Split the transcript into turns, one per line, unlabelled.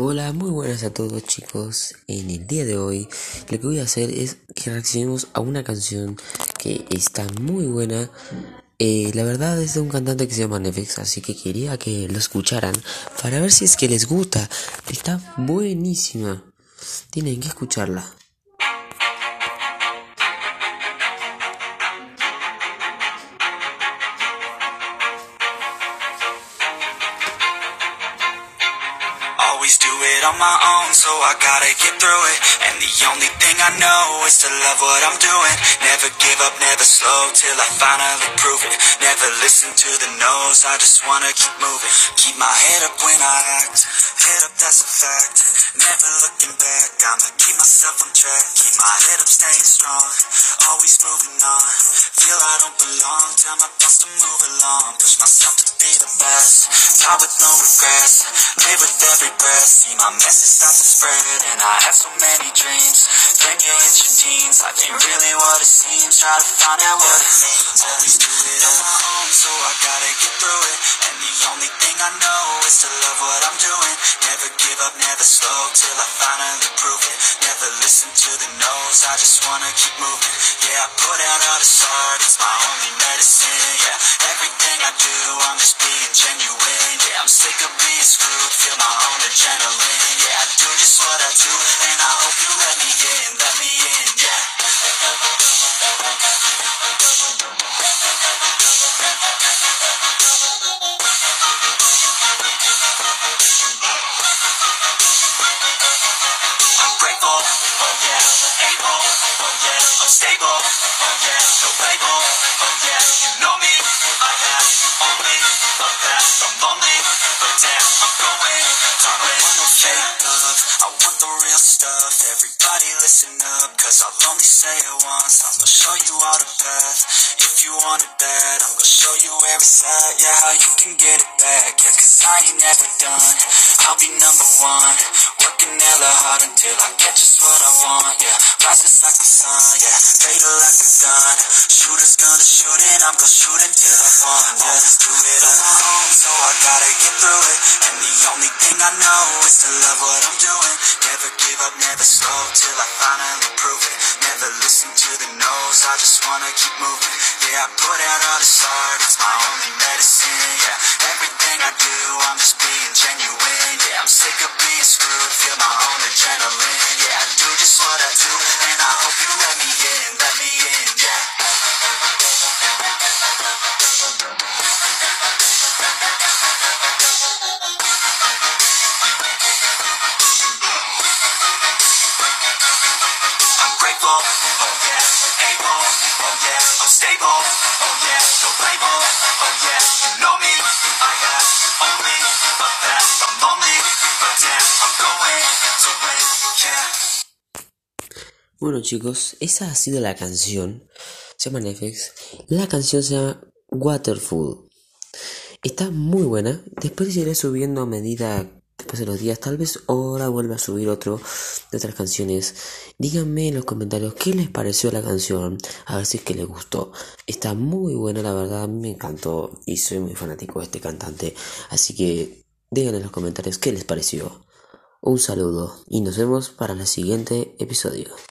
Hola, muy buenas a todos chicos. En el día de hoy lo que voy a hacer es que reaccionemos a una canción que está muy buena. Eh, la verdad es de un cantante que se llama Netflix, así que quería que lo escucharan para ver si es que les gusta. Está buenísima. Tienen que escucharla.
Always do it on my own, so I gotta get through it. And the only thing I know is to love what I'm doing. Never give up, never slow till I finally prove it. Never listen to the no's, I just wanna keep moving. Keep my head up when I act, head up, that's a fact. Never looking back, I'ma keep myself on track. Keep my head up, staying strong, always moving on. Feel I don't belong, tell my thoughts to move along. Push myself to be the best, die with no regrets. Live with every breath, see my message start to spread. And I have so many dreams. Then you hit your teens, life ain't really what it seems. Try to find out what it means. Always do it on my own, so I gotta get through it. And the only thing I know is to love what I'm doing. Never give up, never slow till I finally prove it. Never listen to the no's, I just wanna keep moving. Yeah, I put out all this art, it's my only medicine. Yeah, everything I do, I'm just being genuine. Yeah, I'm sick of being screwed, feel my own adrenaline. Yeah, I do just what I do, and I hope you let me in, let me in. Yeah. I'm grateful, oh yeah, able, oh yeah, I'm stable, oh yeah, no label, oh yeah, the real stuff, everybody listen up, cause I'll only say it once, I'ma show you all the path, if you want it bad, I'm gonna show you every side, yeah, how you can get it back, yeah, cause I ain't never done, I'll be number one, working hella hard until I get just what I want, yeah, rises like the sun, yeah, fatal like a gun, shooters gonna shoot and I'm gonna shoot until I fall, yeah, do it on my own, so I gotta get through it, and the only thing I know is to love what I'm doing, never give up, never slow, till I finally prove it, never listen to the no's, I just wanna keep moving, yeah, I put out all this art, it's my only medicine, yeah, everything I do, I'm just being genuine, yeah, I'm sick of being screwed, feel my own adrenaline, yeah, I do just what I do, and I hope you let me in,
Bueno chicos, esa ha sido la canción. Se llama Netflix. La canción se llama Waterfall. Está muy buena. Después iré subiendo a medida de los días. Tal vez ahora vuelva a subir otro de otras canciones. Díganme en los comentarios qué les pareció la canción. A ver si es que les gustó. Está muy buena, la verdad. Me encantó. Y soy muy fanático de este cantante. Así que digan en los comentarios qué les pareció. Un saludo y nos vemos para el siguiente episodio.